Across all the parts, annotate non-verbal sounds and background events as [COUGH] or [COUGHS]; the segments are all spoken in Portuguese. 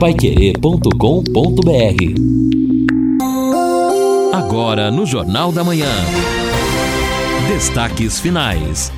paiquerê.com.br Agora no Jornal da Manhã. Destaques finais.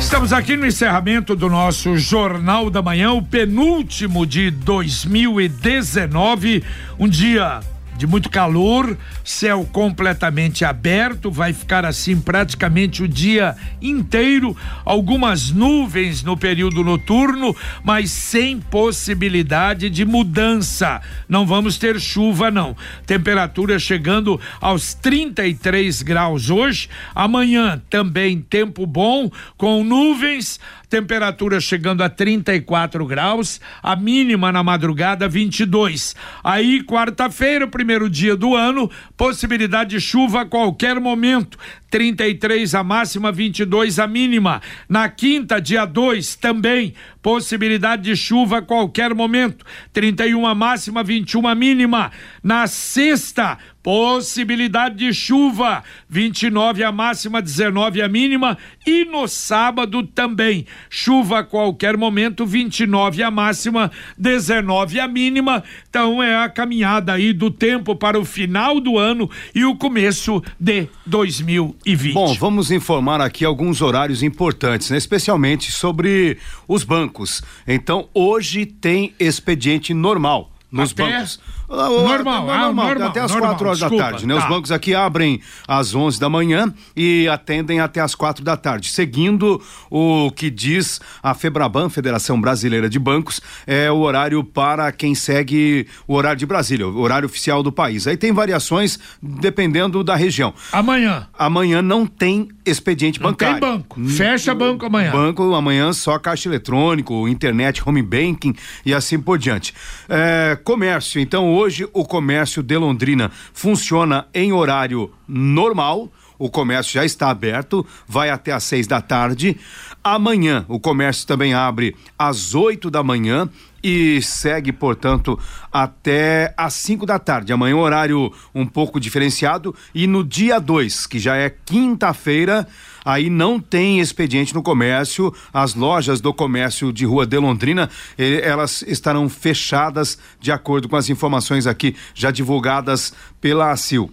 Estamos aqui no encerramento do nosso Jornal da Manhã, o penúltimo de 2019, um dia de muito calor, céu completamente aberto, vai ficar assim praticamente o dia inteiro, algumas nuvens no período noturno, mas sem possibilidade de mudança. Não vamos ter chuva não. Temperatura chegando aos 33 graus hoje, amanhã também tempo bom com nuvens, temperatura chegando a 34 graus, a mínima na madrugada 22. Aí, quarta-feira, primeiro dia do ano, possibilidade de chuva a qualquer momento. 33 a máxima, 22 a mínima. Na quinta, dia 2, também possibilidade de chuva a qualquer momento. 31 a máxima, 21 a mínima. Na sexta, possibilidade de chuva, 29 a máxima, 19 a mínima e no sábado também, chuva a qualquer momento, 29 a máxima, 19 a mínima. Então é a caminhada aí do tempo para o final do ano e o começo de 2020. Bom, vamos informar aqui alguns horários importantes, né? especialmente sobre os bancos. Então, hoje tem expediente normal nos Até bancos. Normal, ah, normal, até as normal, 4 horas desculpa, da tarde, né? tá. Os bancos aqui abrem às 11 da manhã e atendem até às 4 da tarde, seguindo o que diz a Febraban, Federação Brasileira de Bancos, é o horário para quem segue o horário de Brasília, o horário oficial do país. Aí tem variações dependendo da região. Amanhã. Amanhã não tem expediente Não tem bancário. banco. Fecha banco amanhã. Banco amanhã só caixa eletrônico, internet, home banking e assim por diante. É, comércio, então hoje o comércio de Londrina funciona em horário normal. O comércio já está aberto, vai até às seis da tarde. Amanhã o comércio também abre às oito da manhã e segue, portanto, até às 5 da tarde. Amanhã, horário um pouco diferenciado. E no dia 2, que já é quinta-feira, aí não tem expediente no comércio. As lojas do comércio de Rua de Londrina, eh, elas estarão fechadas, de acordo com as informações aqui já divulgadas pela ACIL.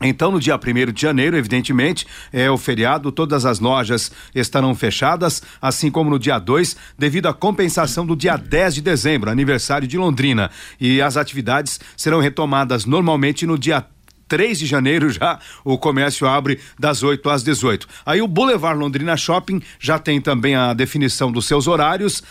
Então, no dia 1 de janeiro, evidentemente, é o feriado, todas as lojas estarão fechadas, assim como no dia 2, devido à compensação do dia 10 de dezembro, aniversário de Londrina. E as atividades serão retomadas normalmente no dia 3 de janeiro já o comércio abre das 8 às 18. Aí o Boulevard Londrina Shopping já tem também a definição dos seus horários.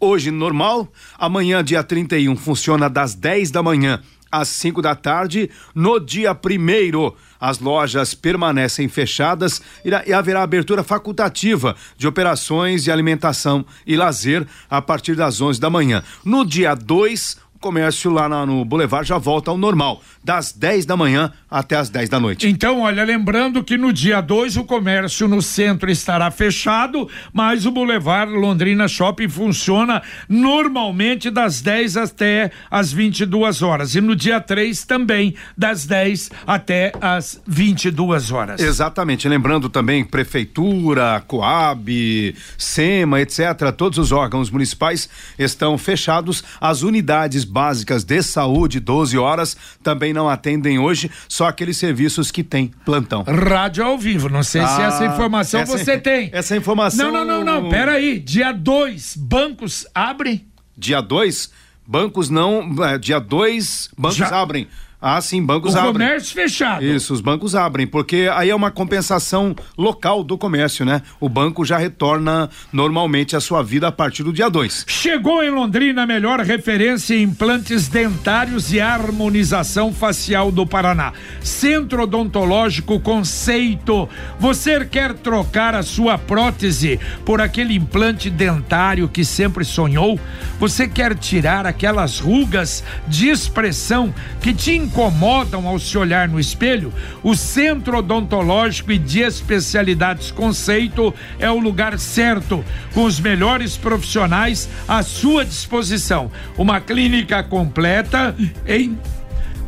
Hoje normal, amanhã dia 31 funciona das 10 da manhã às 5 da tarde. No dia primeiro, as lojas permanecem fechadas e haverá abertura facultativa de operações de alimentação e lazer a partir das 11 da manhã. No dia 2, o comércio lá na- no Boulevard já volta ao normal, das 10 da manhã até as 10 da noite. Então, olha, lembrando que no dia 2 o comércio no centro estará fechado, mas o Boulevard Londrina Shopping funciona normalmente das 10 até as 22 horas. E no dia 3 também, das 10 até as 22 horas. Exatamente. Lembrando também prefeitura, Coab, SEMA, etc. Todos os órgãos municipais estão fechados. As unidades básicas de saúde, 12 horas, também não atendem hoje. Só aqueles serviços que têm plantão. Rádio ao vivo, não sei se Ah, essa informação essa- você tem. essa informação- Não, não, não, não, peraí. Dia 2, bancos abrem? Dia 2, bancos não. é, dia 2, bancos Já- abrem. Ah, sim, bancos o abrem. comércio fechado. Isso, os bancos abrem, porque aí é uma compensação local do comércio, né? O banco já retorna normalmente a sua vida a partir do dia 2. Chegou em Londrina a melhor referência em implantes dentários e harmonização facial do Paraná. Centro Odontológico Conceito. Você quer trocar a sua prótese por aquele implante dentário que sempre sonhou? Você quer tirar aquelas rugas de expressão que te incomodam ao se olhar no espelho? O Centro Odontológico e de Especialidades Conceito é o lugar certo, com os melhores profissionais à sua disposição. Uma clínica completa em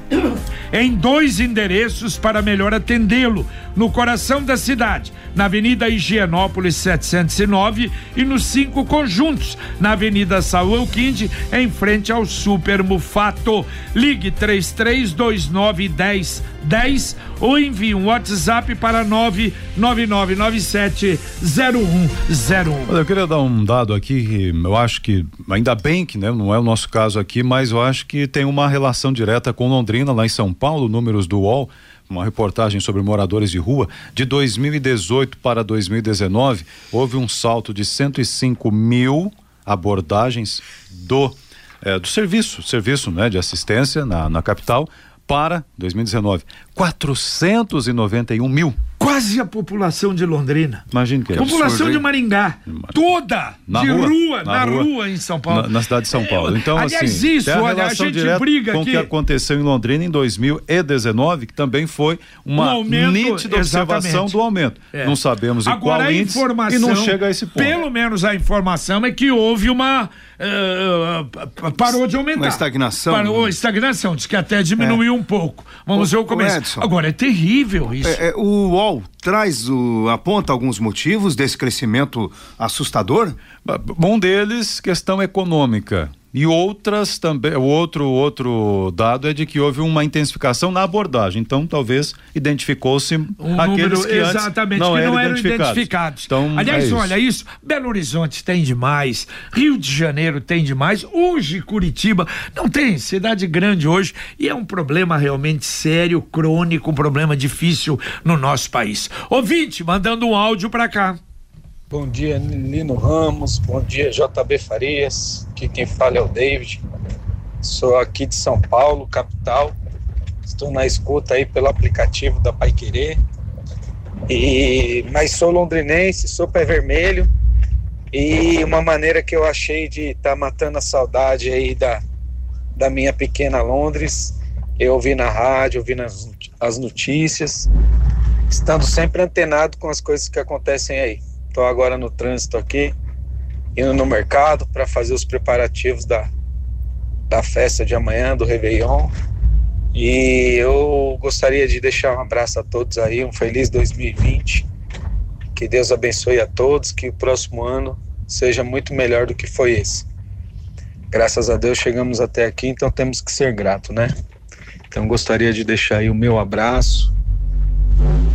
[COUGHS] em dois endereços para melhor atendê-lo. No coração da cidade, na Avenida Higienópolis 709 e nos cinco conjuntos, na Avenida Saúl Quinde, em frente ao Super Mufato. Ligue 3329 10 10 ou envie um WhatsApp para 99997 0101. Eu queria dar um dado aqui, eu acho que ainda bem que né, não é o nosso caso aqui, mas eu acho que tem uma relação direta com Londrina, lá em São Paulo, números do UOL uma reportagem sobre moradores de rua. De 2018 para 2019, houve um salto de 105 mil abordagens do é, do serviço, serviço né, de assistência na, na capital para 2019. 491 mil quase a população de Londrina. Imagina que é População absurdo, de Maringá. Toda na de rua, rua, na na, rua, rua, em São Paulo. Na, na, cidade de São Paulo. Então, Aliás, assim, isso, tem a olha, a gente briga com o que aconteceu em Londrina em 2019, que também foi uma Um aumento, nítida observação exatamente. do aumento. É. Não sabemos em Agora, qual a índice informação, e não chega a esse ponto. Pelo menos a informação é que houve uma. eh, parou de aumentar. Uma estagnação. Parou, estagnação. Diz que até diminuiu um pouco. Vamos ver o começo. Edson. Agora, é terrível isso. É, é, o UOL traz o aponta alguns motivos desse crescimento assustador? Um deles, questão econômica. E outras também, o outro outro dado é de que houve uma intensificação na abordagem. Então, talvez identificou-se Um aqueles número, que exatamente, não, que eram, não eram identificados. identificados. Então, Aliás, é isso. olha isso, Belo Horizonte tem demais, Rio de Janeiro tem demais, hoje Curitiba não tem, cidade grande hoje, e é um problema realmente sério, crônico, um problema difícil no nosso país. Ouvinte, mandando um áudio pra cá. Bom dia, Nino Ramos. Bom dia, JB Farias. Aqui quem fala é o David. Sou aqui de São Paulo, capital. Estou na escuta aí pelo aplicativo da Pai Querer. E mas sou londrinense, sou pé vermelho. E uma maneira que eu achei de estar matando a saudade aí da, da minha pequena Londres, eu ouvi na rádio, ouvi nas, as notícias, estando sempre antenado com as coisas que acontecem aí. Estou agora no trânsito aqui, indo no mercado para fazer os preparativos da, da festa de amanhã, do Réveillon. E eu gostaria de deixar um abraço a todos aí, um feliz 2020. Que Deus abençoe a todos, que o próximo ano seja muito melhor do que foi esse. Graças a Deus chegamos até aqui, então temos que ser grato, né? Então gostaria de deixar aí o meu abraço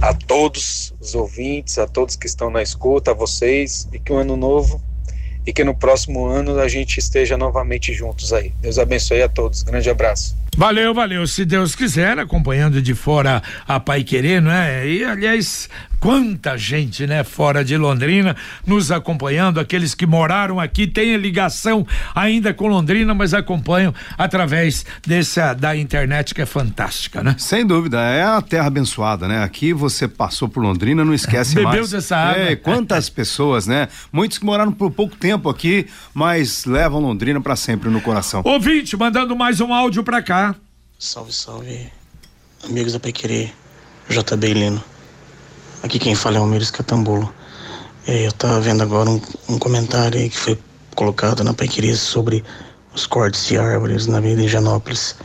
a todos os ouvintes, a todos que estão na escuta, a vocês, e que o ano novo e que no próximo ano a gente esteja novamente juntos aí. Deus abençoe a todos. Grande abraço. Valeu, valeu. Se Deus quiser, acompanhando de fora a Pai Querer, né? E aliás, quanta gente, né, fora de Londrina, nos acompanhando, aqueles que moraram aqui, têm ligação ainda com Londrina, mas acompanham através dessa da internet que é fantástica, né? Sem dúvida, é a terra abençoada, né? Aqui você passou por Londrina, não esquece [LAUGHS] Bebeu mais. dessa água. É, quantas [LAUGHS] pessoas, né? Muitos que moraram por pouco tempo aqui, mas levam Londrina para sempre no coração. Ouvinte, mandando mais um áudio pra cá. Salve, salve, amigos da Pequerê, JB Lino. Aqui quem fala é o Almires Catambulo. É, eu tava vendo agora um, um comentário que foi colocado na Pequerê sobre os cortes de árvores na Avenida Higienópolis.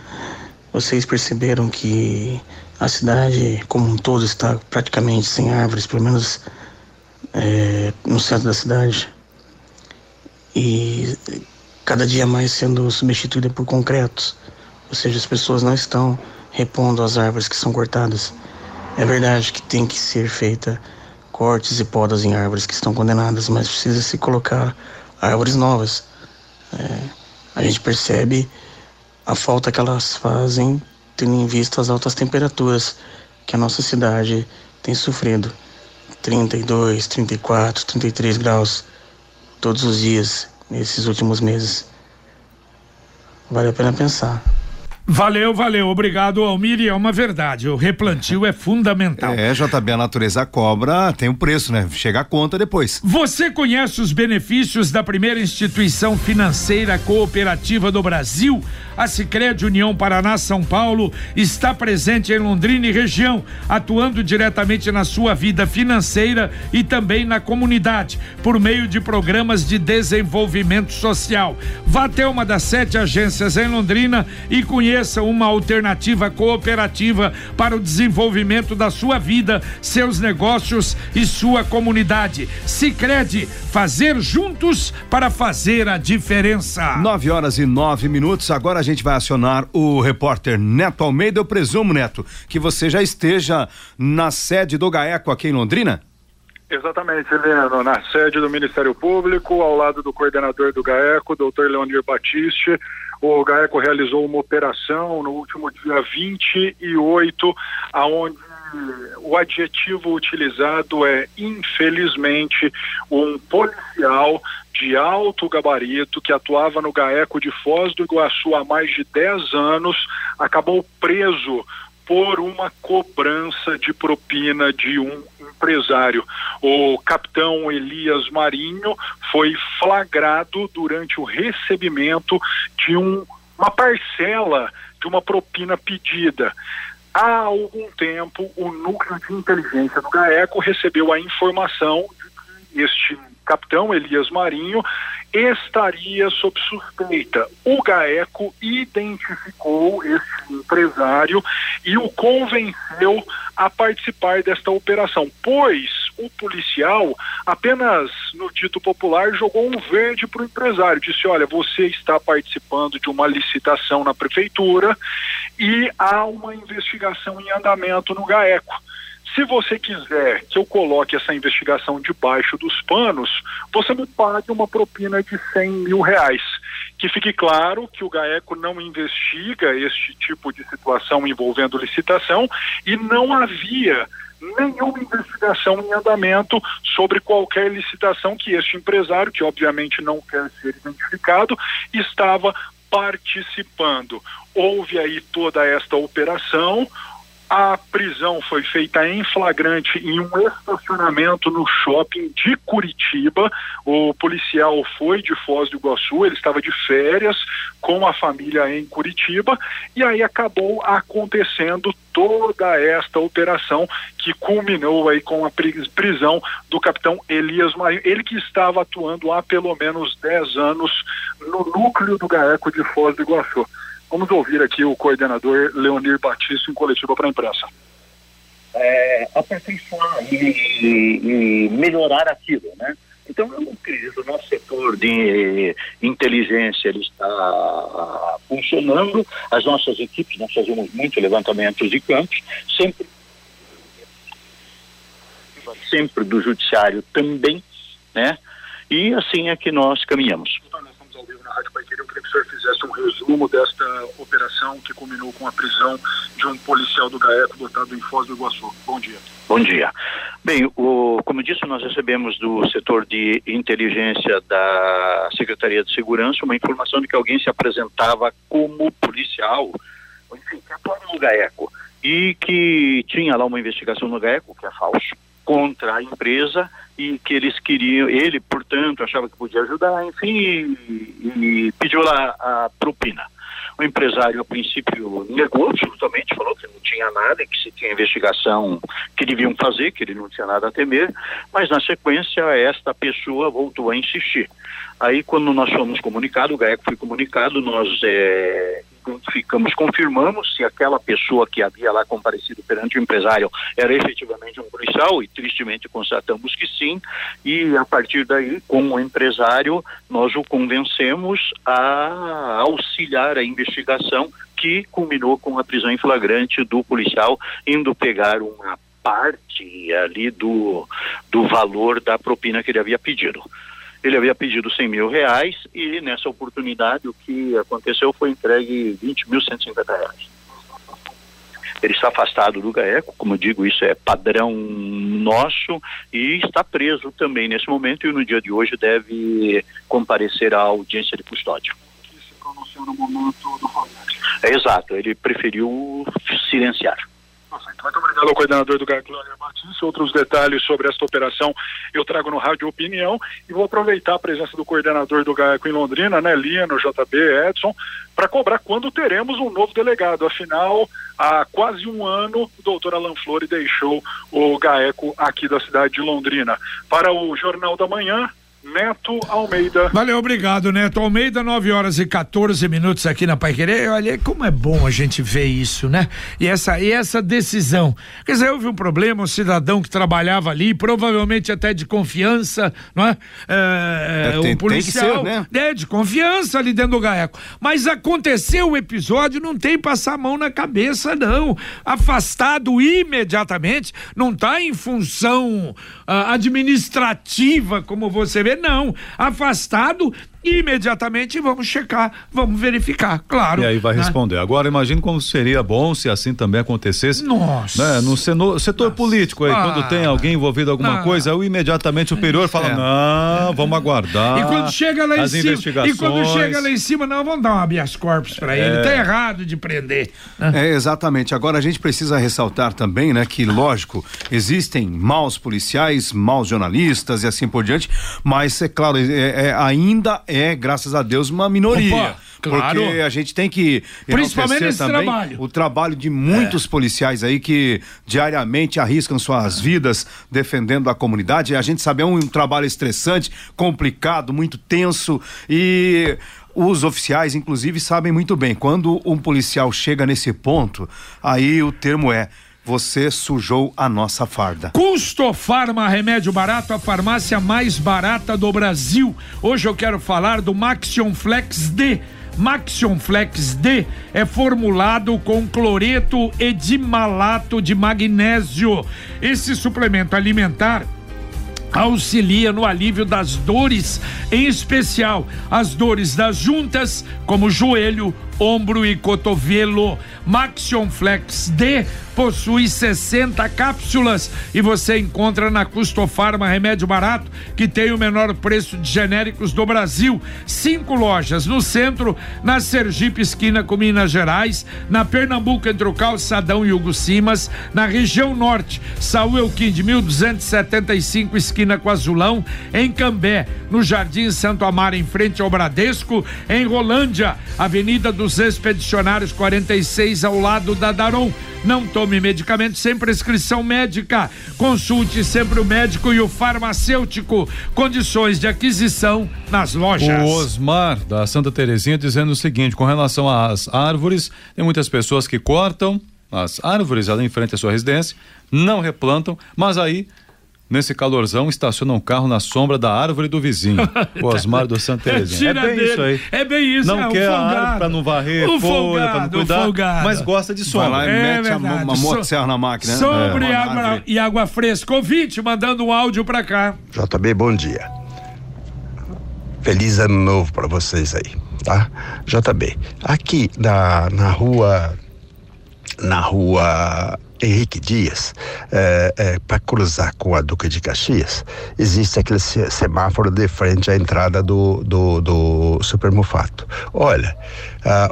Vocês perceberam que a cidade como um todo está praticamente sem árvores, pelo menos é, no centro da cidade. E cada dia mais sendo substituída por concretos. Ou seja, as pessoas não estão repondo as árvores que são cortadas. É verdade que tem que ser feita cortes e podas em árvores que estão condenadas, mas precisa se colocar árvores novas. É, a gente percebe a falta que elas fazem, tendo em vista as altas temperaturas que a nossa cidade tem sofrido. 32, 34, 33 graus todos os dias nesses últimos meses. Vale a pena pensar. Valeu, valeu. Obrigado, Almir. E é uma verdade. O replantio é fundamental. É, JB, a natureza cobra, tem um preço, né? Chega a conta depois. Você conhece os benefícios da primeira instituição financeira cooperativa do Brasil? A Sicredi União Paraná São Paulo está presente em Londrina e região, atuando diretamente na sua vida financeira e também na comunidade, por meio de programas de desenvolvimento social. Vá até uma das sete agências em Londrina e conheça Conheça uma alternativa cooperativa para o desenvolvimento da sua vida, seus negócios e sua comunidade. Sicredi, fazer juntos para fazer a diferença. Nove horas e nove minutos. Agora a gente vai acionar o repórter Neto Almeida. Eu presumo, Neto, que você já esteja na sede do GAECO aqui em Londrina? Exatamente, Heleno, na sede do Ministério Público, ao lado do coordenador do GAECO, doutor Leonir Batiste. O GAECO realizou uma operação no último dia 28, aonde o adjetivo utilizado é, infelizmente, um policial de alto gabarito que atuava no GAECO de Foz do Iguaçu há mais de 10 anos, acabou preso por uma cobrança de propina de um empresário. O capitão Elias Marinho foi flagrado durante o recebimento de um, uma parcela de uma propina pedida. Há algum tempo, o núcleo de inteligência do GAECO recebeu a informação este capitão Elias Marinho estaria sob suspeita. O GAECO identificou esse empresário e o convenceu a participar desta operação, pois o policial, apenas no dito popular, jogou um verde para o empresário. Disse: Olha, você está participando de uma licitação na prefeitura e há uma investigação em andamento no GAECO. Se você quiser que eu coloque essa investigação debaixo dos panos, você me pague uma propina de 100 mil reais. Que fique claro que o GAECO não investiga este tipo de situação envolvendo licitação e não havia nenhuma investigação em andamento sobre qualquer licitação que este empresário, que obviamente não quer ser identificado, estava participando. Houve aí toda esta operação, a prisão foi feita em flagrante em um estacionamento no shopping de Curitiba. O policial foi de Foz do Iguaçu, ele estava de férias com a família em Curitiba e aí acabou acontecendo toda esta operação que culminou aí com a prisão do capitão Elias Marinho, ele que estava atuando há pelo menos 10 anos no núcleo do GAECO de Foz do Iguaçu. Vamos ouvir aqui o coordenador Leonir Batista em coletiva para a imprensa. É, aperfeiçoar e, e melhorar aquilo, né? Então, eu acredito, o nosso setor de inteligência ele está funcionando, as nossas equipes, nós fazemos muito levantamentos de campos, sempre, sempre do judiciário também, né? E assim é que nós caminhamos. Na Rádio eu queria que o senhor fizesse um resumo desta operação que culminou com a prisão de um policial do GAECO botado em Foz do Iguaçu. Bom dia. Bom dia. Bem, o, como disse, nós recebemos do setor de inteligência da Secretaria de Segurança uma informação de que alguém se apresentava como policial, enfim, que atuava no GAECO, e que tinha lá uma investigação no GAECO, que é falso, contra a empresa e que eles queriam, ele, portanto, achava que podia ajudar, enfim, e, e pediu lá a propina. O empresário, a princípio, negou absolutamente, falou que não tinha nada que se tinha investigação que deviam fazer, que ele não tinha nada a temer, mas na sequência esta pessoa voltou a insistir. Aí, quando nós fomos comunicados, o GAECO foi comunicado, nós é, identificamos, confirmamos se aquela pessoa que havia lá comparecido perante o empresário era efetivamente um policial e tristemente constatamos que sim e a partir daí com o empresário nós o convencemos a auxiliar a investigação que culminou com a prisão em flagrante do policial indo pegar uma parte ali do, do valor da propina que ele havia pedido. Ele havia pedido 100 mil reais e nessa oportunidade o que aconteceu foi entregue 20.150 reais. Ele está afastado do GAECO, como eu digo, isso é padrão nosso e está preso também nesse momento e no dia de hoje deve comparecer à audiência de custódia. Que se pronunciou no momento do É exato, ele preferiu silenciar. Muito obrigado ao coordenador do GAC, Glória Batista. Outros detalhes sobre esta operação eu trago no Rádio Opinião e vou aproveitar a presença do coordenador do GAECO em Londrina, né, Lino, JB, Edson, para cobrar quando teremos um novo delegado. Afinal, há quase um ano, o doutor Alan Flore deixou o GAECO aqui da cidade de Londrina. Para o Jornal da Manhã, Neto Almeida. Valeu, obrigado, Neto Almeida, 9 horas e 14 minutos aqui na Pai Querer. Olha, como é bom a gente ver isso, né? E essa, e essa decisão. Quer dizer, houve um problema, um cidadão que trabalhava ali, provavelmente até de confiança, não é? É, É, tem- um policial. tem que ser, né? É, de confiança ali dentro do Gaeco. Mas aconteceu o episódio, não tem passar a mão na cabeça, não. Afastado imediatamente, não está em função administrativa, como você vê, não. Afastado imediatamente vamos checar, vamos verificar, claro. E aí vai né? responder. Agora imagine como seria bom se assim também acontecesse. Nossa. Né, no seno- setor político aí, Ah. quando tem alguém envolvido em alguma Ah. coisa, o imediatamente superior fala: É. não, vamos aguardar. E quando chega lá em cima, investigações. e quando chega lá em cima, não, vamos dar um habeas corpus pra ele. É. Tá errado de prender. né? É, exatamente. Agora a gente precisa ressaltar também, né, que lógico, existem maus policiais, maus jornalistas e assim por diante, mas é claro, é- é- ainda é, graças a Deus, uma minoria. Opa, claro. Porque a gente tem que Principalmente nesse também trabalho. o trabalho de muitos policiais aí que diariamente arriscam suas vidas defendendo a comunidade. A gente sabe é um trabalho estressante, complicado, muito tenso e os oficiais, inclusive, sabem muito bem. Quando um policial chega nesse ponto, aí o termo é você sujou a nossa farda. Custo Farma, remédio barato, a farmácia mais barata do Brasil. Hoje eu quero falar do Maxion Flex D. Maxion Flex D é formulado com cloreto e dimalato de magnésio. Esse suplemento alimentar auxilia no alívio das dores, em especial as dores das juntas, como joelho, ombro e cotovelo. Maxion Flex D possui 60 cápsulas e você encontra na Custofarma Remédio Barato, que tem o menor preço de genéricos do Brasil. Cinco lojas no centro, na Sergipe esquina com Minas Gerais, na Pernambuco entre o Calçadão e Hugo Simas, na região norte, Saúl Elquim de 1275 esquina com Azulão, em Cambé, no Jardim Santo Amaro em frente ao Bradesco, em Rolândia, Avenida dos Expedicionários 46 ao lado da Daron. Não tome medicamento sem prescrição médica. Consulte sempre o médico e o farmacêutico. Condições de aquisição nas lojas. O Osmar, da Santa Terezinha, dizendo o seguinte: com relação às árvores, tem muitas pessoas que cortam as árvores ali em frente à sua residência, não replantam, mas aí. Nesse calorzão, estaciona um carro na sombra da árvore do vizinho. [LAUGHS] O Osmar do Santa Terezinha. É bem dele. isso aí. É bem isso, Não é, o quer a folgado. árvore pra não varrer, O folha, pra não cuidar, folgado. mas gosta de sombra. Vai lá e É mete a, verdade. uma So- motosserra na máquina. né? Sobre É. água e água fresca. Ouvinte, mandando um áudio pra cá. JB, bom dia. Feliz ano novo para vocês aí, tá? JB, aqui na, na rua na rua Henrique Dias, para cruzar com a Duca de Caxias, existe aquele se- semáforo de frente à entrada do, do, do Supermufato. Olha,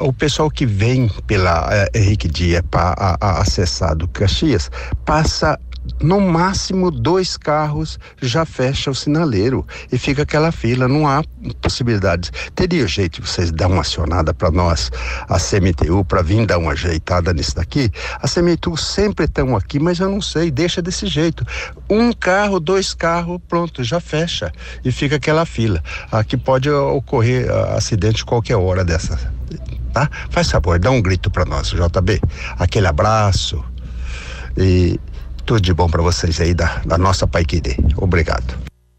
o pessoal que vem pela eh, Henrique Dias para acessar a Duca de Caxias passa no máximo dois carros já fecha o sinaleiro e fica aquela fila, não há possibilidades. Teria jeito de vocês dar uma acionada para nós, a CMTU, para vir dar uma ajeitada nisso daqui? A CMTU sempre estão aqui, mas eu não sei, deixa desse jeito. Um carro, dois carros, pronto, já fecha e fica aquela fila. Aqui pode ocorrer ah, acidente qualquer hora dessa, tá? Faz favor, dá um grito para nós, JB. Aquele abraço e tudo de bom para vocês aí da, da nossa Pai Querer. Obrigado.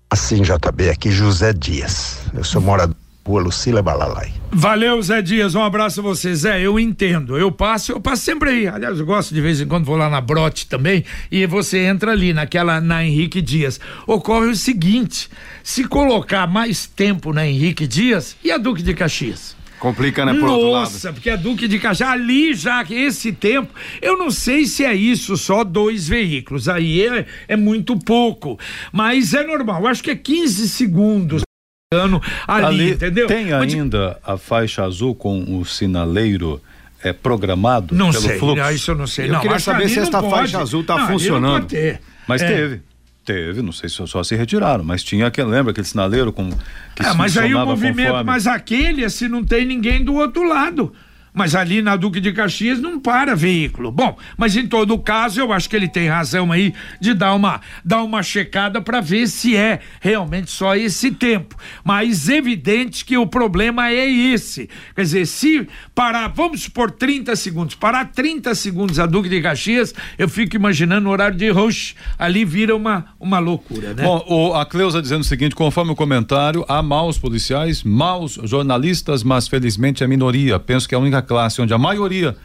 Assim, JB, aqui José Dias. Eu sou morador rua Lucila Balalai. Valeu, Zé Dias. Um abraço a você, Zé. Eu entendo. Eu passo, eu passo sempre aí. Aliás, eu gosto de vez em quando vou lá na Brote também. E você entra ali naquela na Henrique Dias. Ocorre o seguinte: se colocar mais tempo na Henrique Dias e a Duque de Caxias. Complica, né, por outro lado. Nossa, porque a Duque de Caxias, ali já, esse tempo, eu não sei se é isso, só dois veículos, aí é, é muito pouco, mas é normal, eu acho que é 15 segundos ano ali, entendeu? Tem Mas de- ainda a faixa azul com o sinaleiro é, programado Não pelo sei, fluxo? não, isso eu não sei. Eu não, queria saber ali se esta pode. faixa azul tá Não, ali não funcionando. pode ter. Mas É. teve. Teve, não sei se só se retiraram, mas tinha aquele, lembra aquele sinaleiro com que É, mas aí o movimento, conforme- mas aquele, se não tem ninguém do outro lado. Mas ali na Duque de Caxias não para veículo. Bom, mas em todo caso, eu acho que ele tem razão aí de dar uma, dar uma checada para ver se é realmente só esse tempo. Mas evidente que o problema é esse. Quer dizer, se parar, vamos supor 30 segundos, parar 30 segundos a Duque de Caxias, eu fico imaginando o horário de rush, ali vira uma, uma loucura, né? Bom, o, a Cleusa dizendo o seguinte, conforme o comentário, há maus policiais, maus jornalistas, mas felizmente a minoria. Penso que é a única classe onde a maioria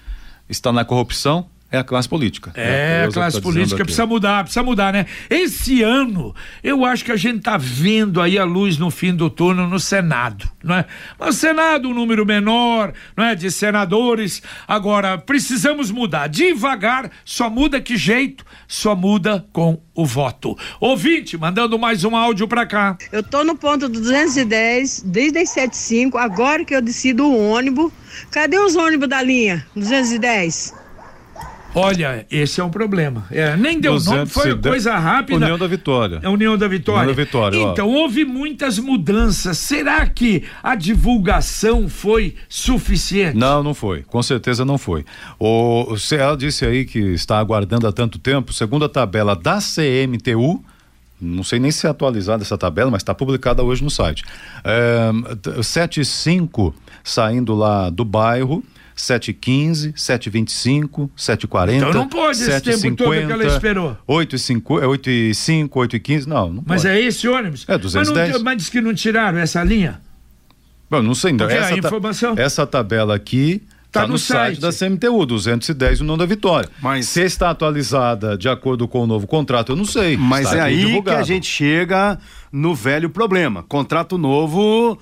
está na corrupção é a classe política. É, a, a classe tá política precisa mudar, precisa mudar, né? Esse ano, eu acho que a gente tá vendo aí a luz no fim do túnel no Senado, não é? Mas o Senado, um número menor, não é? De senadores. Agora, precisamos mudar. Devagar, só muda que jeito? Só muda com o voto. Ouvinte, mandando mais um áudio para cá. Eu tô no ponto do 210, desde as 75, agora que eu decido o ônibus. Cadê os ônibus da linha 210? Olha, esse é um problema. É, nem deu nome, foi coisa rápida. União da Vitória. É União da Vitória. União da Vitória. Então, ó. houve muitas mudanças. Será que a divulgação foi suficiente? Não, não foi. Com certeza não foi. O, o disse aí que está aguardando há tanto tempo, segundo a tabela da CMTU, não sei nem se é atualizada essa tabela, mas está publicada hoje no site. É, 75 saindo lá do bairro 7h15, 7h25, 7h40. Então não pode 7, esse tempo 50, todo que ela esperou. 8 h 8 h 5, 8 h 15, não, não Mas pode. é esse ônibus? É 210. Mas, não, mas diz que não tiraram essa linha? Bom, não sei ainda. Porque essa, a informação... Ta, essa tabela aqui Está tá no, no site. da CMTU, 210 o não da Vitória. Mas se está atualizada de acordo com o novo contrato, eu não sei. Mas é aí divulgado. que a gente chega no velho problema. Contrato novo,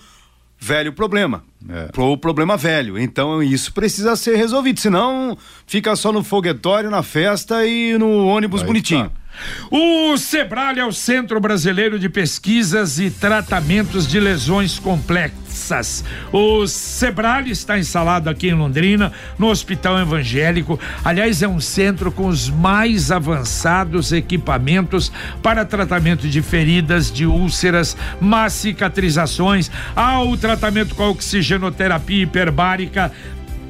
velho problema. É. Pro problema velho. Então isso precisa ser resolvido. Senão fica só no foguetório, na festa e no ônibus Aí bonitinho. Tá. O Sebrae é o Centro Brasileiro de Pesquisas e Tratamentos de Lesões Complexas. O Sebrae está instalado aqui em Londrina, no Hospital Evangélico. Aliás, é um centro com os mais avançados equipamentos para tratamento de feridas, de úlceras, má cicatrizações. Há o tratamento com oxigenoterapia hiperbárica,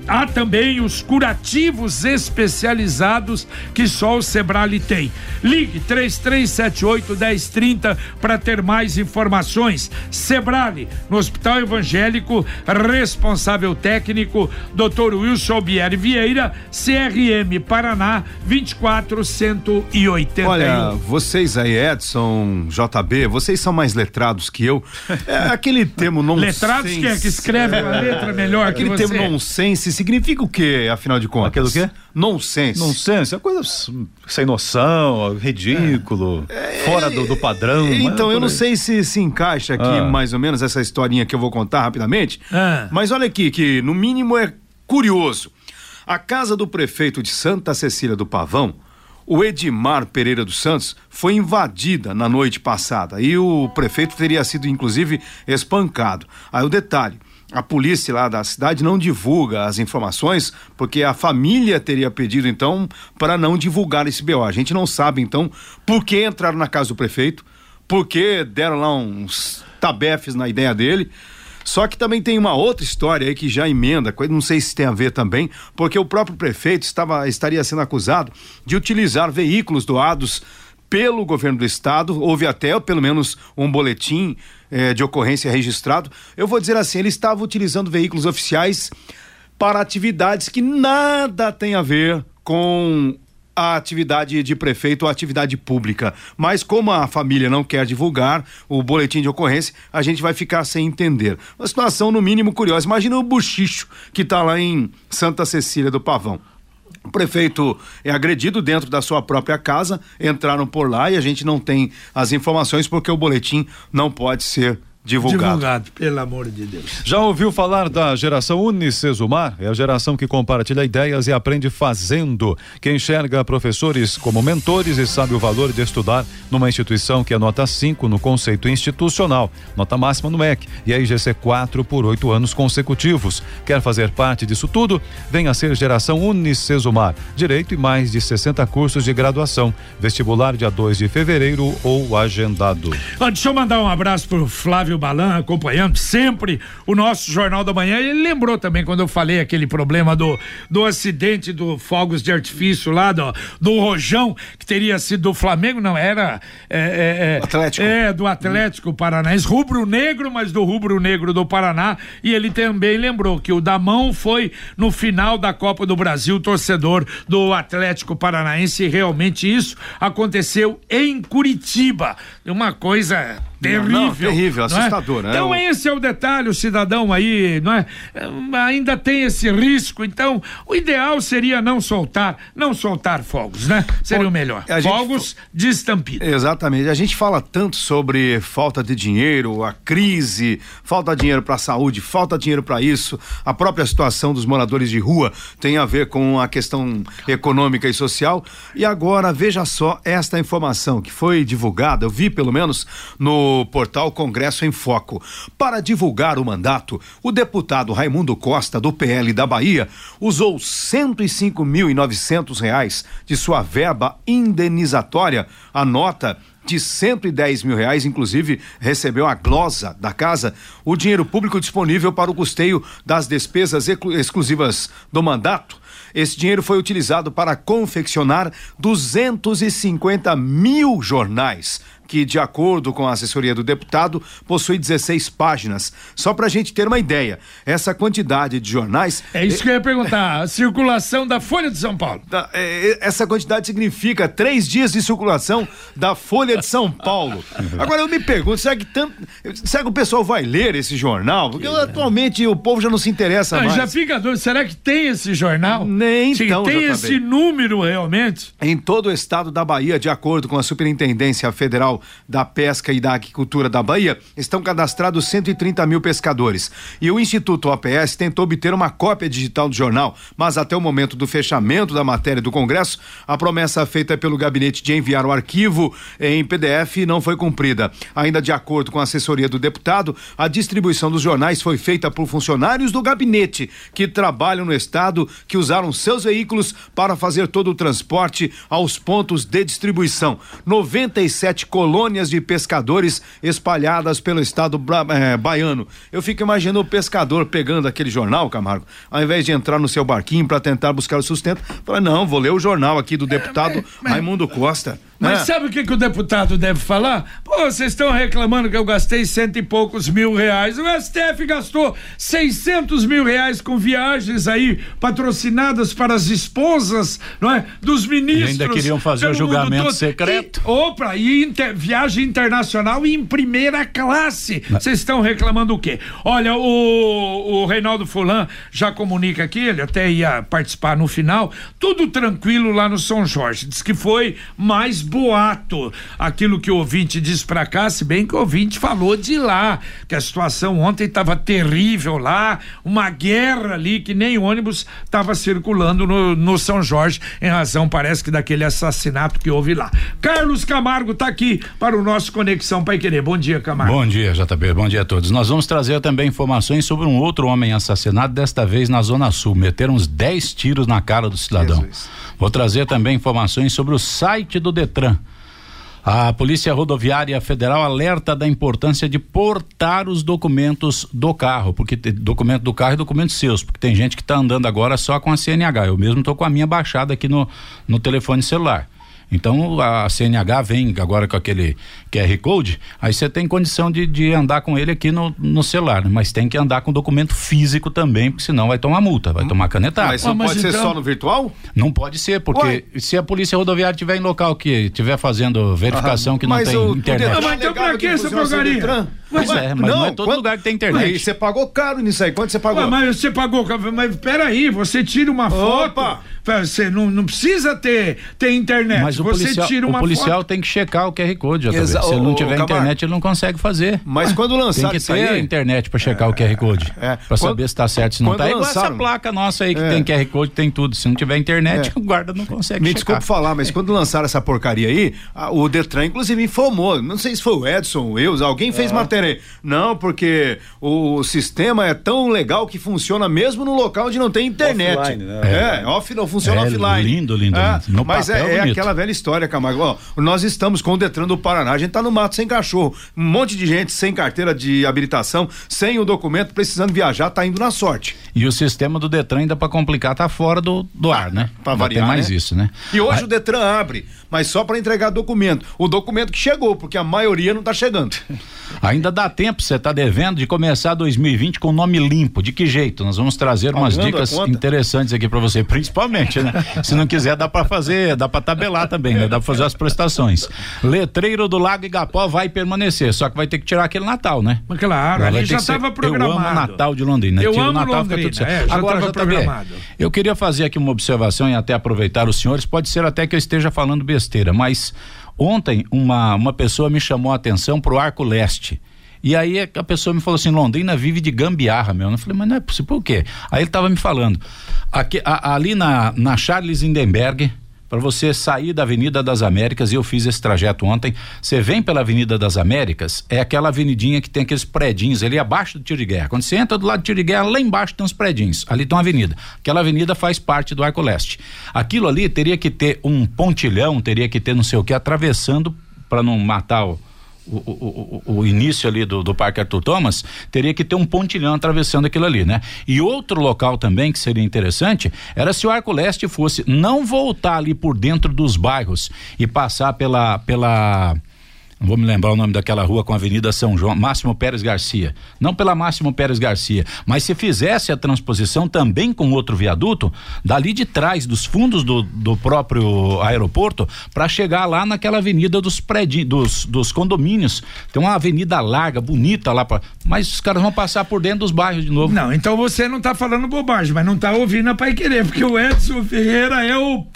Há também os curativos especializados que só o Sebrali tem. Ligue 3378 1030 para ter mais informações. Sebrali, no Hospital Evangélico, responsável técnico, Dr. Wilson Albieri Vieira, CRM Paraná 24180. Olha, vocês aí, Edson, JB, vocês são mais letrados que eu. É aquele termo não [LAUGHS] Letrados que é que escreve é, a letra melhor aquele que você. termo nonsense significa o quê, afinal de contas? Aquilo quê? Nonsense. Nonsense, é coisa sem noção, ridículo, é. fora do, do, padrão. Então, eu não sei se se encaixa aqui ah. mais ou menos essa historinha que eu vou contar rapidamente, ah. mas olha aqui, que no mínimo é curioso. A casa do prefeito de Santa Cecília do Pavão, o Edmar Pereira dos Santos, foi invadida na noite passada e o prefeito teria sido, inclusive, espancado. Aí o detalhe: a polícia lá da cidade não divulga as informações porque a família teria pedido então para não divulgar esse BO. A gente não sabe então por que entraram na casa do prefeito, por que deram lá uns tabefes na ideia dele. Só que também tem uma outra história aí que já emenda, não sei se tem a ver também, porque o próprio prefeito estava, estaria sendo acusado de utilizar veículos doados pelo governo do estado, houve até pelo menos um boletim eh, de ocorrência registrado. Eu vou dizer assim, ele estava utilizando veículos oficiais para atividades que nada tem a ver com a atividade de prefeito ou atividade pública. Mas como a família não quer divulgar o boletim de ocorrência, a gente vai ficar sem entender. Uma situação no mínimo curiosa. Imagina o buchicho que está lá em Santa Cecília do Pavão. O prefeito é agredido dentro da sua própria casa, entraram por lá e a gente não tem as informações porque o boletim não pode ser divulgado. Divulgado, pelo amor de Deus. Já ouviu falar da geração Unicesumar? É a geração que compartilha ideias e aprende fazendo, que enxerga professores como mentores e sabe o valor de estudar numa instituição que é nota 5 no conceito institucional, nota máxima no MEC e a IGC 4 por oito anos consecutivos. Quer fazer parte disso tudo? Venha ser geração Unicesumar. Direito e mais de 60 cursos de graduação. Vestibular dia 2 de fevereiro ou agendado. Ah, deixa eu mandar um abraço pro Flávio Fábio Balan acompanhando sempre o nosso Jornal da Manhã. Ele lembrou também quando eu falei aquele problema do, do acidente do fogos de artifício lá, do, do Rojão, que teria sido do Flamengo, não, era. É, é, Atlético. É, do Atlético Paranaense, rubro-negro, mas do rubro-negro do Paraná. E ele também lembrou que o Damão foi no final da Copa do Brasil, torcedor do Atlético Paranaense. E realmente isso aconteceu em Curitiba. Uma coisa terrível. Não, terrível, é? assustador, né? Então O- esse é o detalhe, o cidadão aí, não é? É, Ainda tem esse risco, então o ideal seria não soltar, não soltar fogos, né? Seria Bom, o melhor. a gente- Fogos de estampida. Exatamente. A gente fala tanto sobre falta de dinheiro, a crise, falta de dinheiro para a saúde, falta de dinheiro para isso. A própria situação dos moradores de rua tem a ver com a questão econômica e social. E agora, veja só esta informação que foi divulgada, eu vi pelo menos no portal Congresso em Foco. Para divulgar o mandato, o deputado Raimundo Costa, do PL da Bahia, usou 105.900 reais de sua verba indenizatória. A nota de 110 mil reais, inclusive recebeu a glosa da casa, o dinheiro público disponível para o custeio das despesas exclu- exclusivas do mandato. Esse dinheiro foi utilizado para confeccionar 250 mil jornais, que, de acordo com a assessoria do deputado, possui 16 páginas. Só para a gente ter uma ideia, essa quantidade de jornais. É isso que eu ia perguntar. A circulação da Folha de São Paulo. Da- é, essa quantidade significa três dias de circulação da Folha de São Paulo. Agora eu me pergunto, será que, tanto, será que o pessoal vai ler esse jornal? Porque atualmente o povo já não se interessa Não, mais. já fica dúvida, será que tem esse jornal? Nem Se então, tem esse número realmente? Em todo o estado da Bahia, de acordo com a Superintendência Federal da Pesca e da Agricultura da Bahia, estão cadastrados 130 mil pescadores. E o Instituto OPS tentou obter uma cópia digital do jornal, mas até o momento do fechamento da matéria do Congresso, a promessa feita pelo gabinete de enviar o arquivo em PDF não foi cumprida. Ainda de acordo com a assessoria do deputado, a distribuição dos jornais foi feita por funcionários do gabinete que trabalham no estado, que usaram seus veículos para fazer todo o transporte aos pontos de distribuição. 97 colônias de pescadores espalhadas pelo estado eh, baiano. Eu fico imaginando o pescador pegando aquele jornal, Camargo, ao invés de entrar no seu barquinho para tentar buscar o sustento, fala: não, vou ler o jornal aqui do deputado Raimundo Costa. Mas né? sabe o que, que o deputado deve falar? Pô, vocês estão reclamando que eu gastei cento e poucos mil reais. O STF gastou 600 mil reais com viagens aí patrocinadas para as esposas, não é? Dos ministros. ainda queriam fazer o julgamento secreto. E, opa, e inter- viagem internacional em primeira classe. Vocês estão reclamando o quê? Olha, o, o Reinaldo Fulan já comunica aqui, ele até ia participar no final, tudo tranquilo lá no São Jorge. Diz que foi mais boato aquilo que o ouvinte disse pra cá, se bem que o ouvinte falou de lá, que a situação ontem estava terrível lá, uma guerra ali que nem ônibus estava circulando no, no São Jorge, em razão, parece que daquele assassinato que houve lá. Carlos Camargo tá aqui para o nosso Conexão Pai Querer. Bom dia, Camargo. Bom dia, JB. Bom dia a todos. Nós vamos trazer também informações sobre um outro homem assassinado, desta vez na Zona Sul. Meteram uns 10 tiros na cara do cidadão. Vou trazer também informações sobre o site do Detran. A Polícia Rodoviária Federal alerta da importância de portar os documentos do carro, porque documento do carro é documentos seus, porque tem gente que está andando agora só com a CNH. Eu mesmo estou com a minha baixada aqui no, no telefone celular. Então a CNH vem agora com aquele QR Code, aí você tem condição de, de andar com ele aqui no, no celular, né? mas tem que andar com documento físico também, porque senão vai tomar multa, vai tomar canetada. Mas não pode ser só no virtual? Não pode ser, porque se a polícia rodoviária estiver em local que estiver fazendo verificação que não Mas tem o- internet. Detran Mas então pra que essa porcaria? Pois é, mas não, é todo quanto- lugar que tem internet. Aí, você pagou caro nisso aí. Quanto você pagou? Ué, mas você pagou, mas peraí, você tira uma foto. Você não, não precisa ter, ter internet. Mas o você policial, tira uma o policial foto. tem que checar o QR Code, JB. Se ele não ô, tiver Camargo. internet, ele não consegue fazer. Mas quando Tem lançaram que ter aí- internet para checar o QR Code. É. Pra Quando- saber se tá certo, se não tá. É igual essa placa nossa aí que É. tem QR Code, tem tudo. Se não tiver internet, É. o guarda não consegue Me checar. desculpe falar, mas quando lançaram essa porcaria aí, a- o Detran, inclusive, informou. Não sei se foi o Edson, ou eu, alguém fez matéria aí. Não, porque o sistema é tão legal que funciona mesmo no local onde não tem internet. Offline, né? É, off, não funciona É, offline. lindo, lindo, É, lindo. Mas é, é aquela velha história, Camargo. Ó, nós estamos com o Detran do Paraná. A gente tá no mato sem cachorro. Um monte de gente sem carteira de habilitação, sem o documento, precisando viajar, tá indo na sorte. E o sistema do Detran ainda para complicar tá fora do, do ar, né? Pra Ainda variar, Tem mais né? isso, né? E hoje o Detran abre, mas só para entregar documento. O documento que chegou, porque a maioria não tá chegando. Ainda dá tempo, você tá devendo de começar 2020 com nome limpo. De que jeito? Nós vamos trazer umas Pagando dicas interessantes aqui para você, principalmente, né? [LAUGHS] Se não quiser, dá para fazer, dá para tabelar também, né? Dá para fazer as prestações. Letreiro do Lago Igapó vai permanecer, só que vai ter que tirar aquele Natal, né? Mas claro, ali já estava programado. Eu amo o Natal de Londrina. Eu Tira o amo Natal, fica Londrina, tudo certo. é, já Agora, tava JB, programado. eu queria fazer aqui uma observação e até aproveitar os senhores. Pode ser até que eu esteja falando besteira, mas ontem uma, uma pessoa me chamou a atenção pro Arco Leste. E aí a pessoa me falou assim: Londrina vive de gambiarra, meu. Eu falei, mas não é possível, por quê? Aí ele estava me falando. Aqui, a- ali na, na Charles Lindenberg, para você sair da Avenida das Américas, e eu fiz esse trajeto ontem. Você vem pela Avenida das Américas, é aquela avenidinha que tem aqueles predinhos ali abaixo do tiro de guerra. Quando você entra do lado do tiro de guerra, lá embaixo tem uns predinhos. Ali tem uma avenida. Aquela avenida faz parte do Arco Leste. Aquilo ali teria que ter um pontilhão, teria que ter não sei o que, atravessando para não matar o. O, o, o, início ali do, do Parque Arthur Thomas teria que ter um pontilhão atravessando aquilo ali, né? E outro local também que seria interessante era se o Arco Leste fosse não voltar ali por dentro dos bairros e passar pela pela não vou me lembrar o nome daquela rua com a Avenida São João, Máximo Pérez Garcia. Não pela Máximo Pérez Garcia, mas se fizesse a transposição também com outro viaduto, dali de trás, dos fundos do, do próprio aeroporto, para chegar lá naquela avenida dos prédios, dos, dos condomínios. Tem uma avenida larga, bonita lá, pra, mas os caras vão passar por dentro dos bairros de novo. Não, então você não tá falando bobagem, mas não tá ouvindo a Pai Querer, porque o Edson Ferreira é o,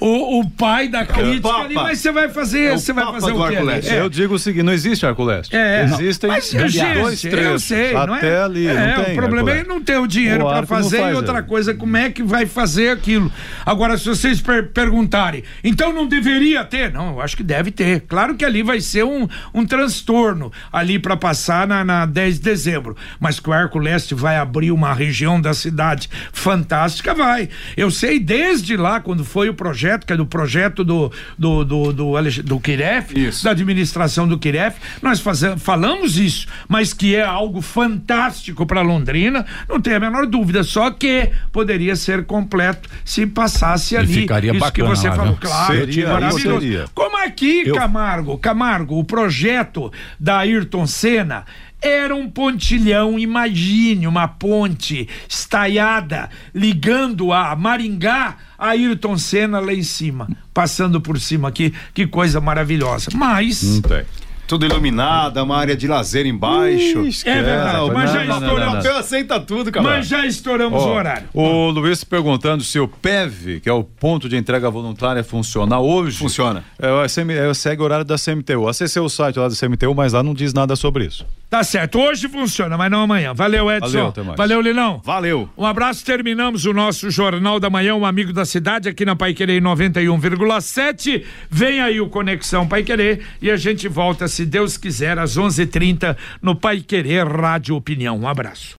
o, o pai da crítica Papa. ali, mas você vai fazer, É o você vai fazer o quê? É. Eu digo o seguinte, não existe Arco Leste. É. Existem Mas, dois gente, eu trechos. sei, não é? até ali, É, não tem o problema é não ter o dinheiro para fazer faz, e outra é. coisa, como é que vai fazer aquilo? Agora, se vocês per- perguntarem, então não deveria ter? Não, eu acho que deve ter. Claro que ali vai ser um, um transtorno ali para passar na, na 10 de dezembro, mas que o Arco Leste vai abrir uma região da cidade fantástica, vai. Eu sei desde lá, quando foi o projeto, que é do projeto do, do, do, do, Alex- do Kiref, da administração do Kiref, nós faze- falamos isso, mas que é algo fantástico para Londrina, não tem a menor dúvida, só que poderia ser completo se passasse ali. ficaria isso bacana que você lá, falou, viu? claro, Seria, maravilhoso. seria. Como aqui, Eu- Camargo, Camargo, o projeto da Ayrton Senna era um pontilhão, imagine uma ponte estaiada ligando a Maringá a Ayrton Senna lá em cima, passando por cima aqui, que coisa maravilhosa. Mas Não tem. Tudo iluminado, uma área de lazer embaixo. é verdade, Não, mas já estouramos. não, não. Eu aceita tudo, cara. Mas já estouramos o horário. O Luiz perguntando se o PEV, que é o ponto de entrega voluntária, funciona hoje. Funciona. É, SM, é, segue o horário da CMTU. Acessei o site lá da CMTU, mas lá não diz nada sobre isso. Tá certo, hoje funciona, mas não amanhã. Valeu, Edson. Valeu, até mais. Valeu, Lilão. Valeu. Um abraço, terminamos o nosso Jornal da Manhã, um amigo da cidade, aqui na Pai Querer 91,7. Vem aí o Conexão Pai Querer e a gente volta, se Deus quiser, às 11:30 no Pai Querer Rádio Opinião. Um abraço.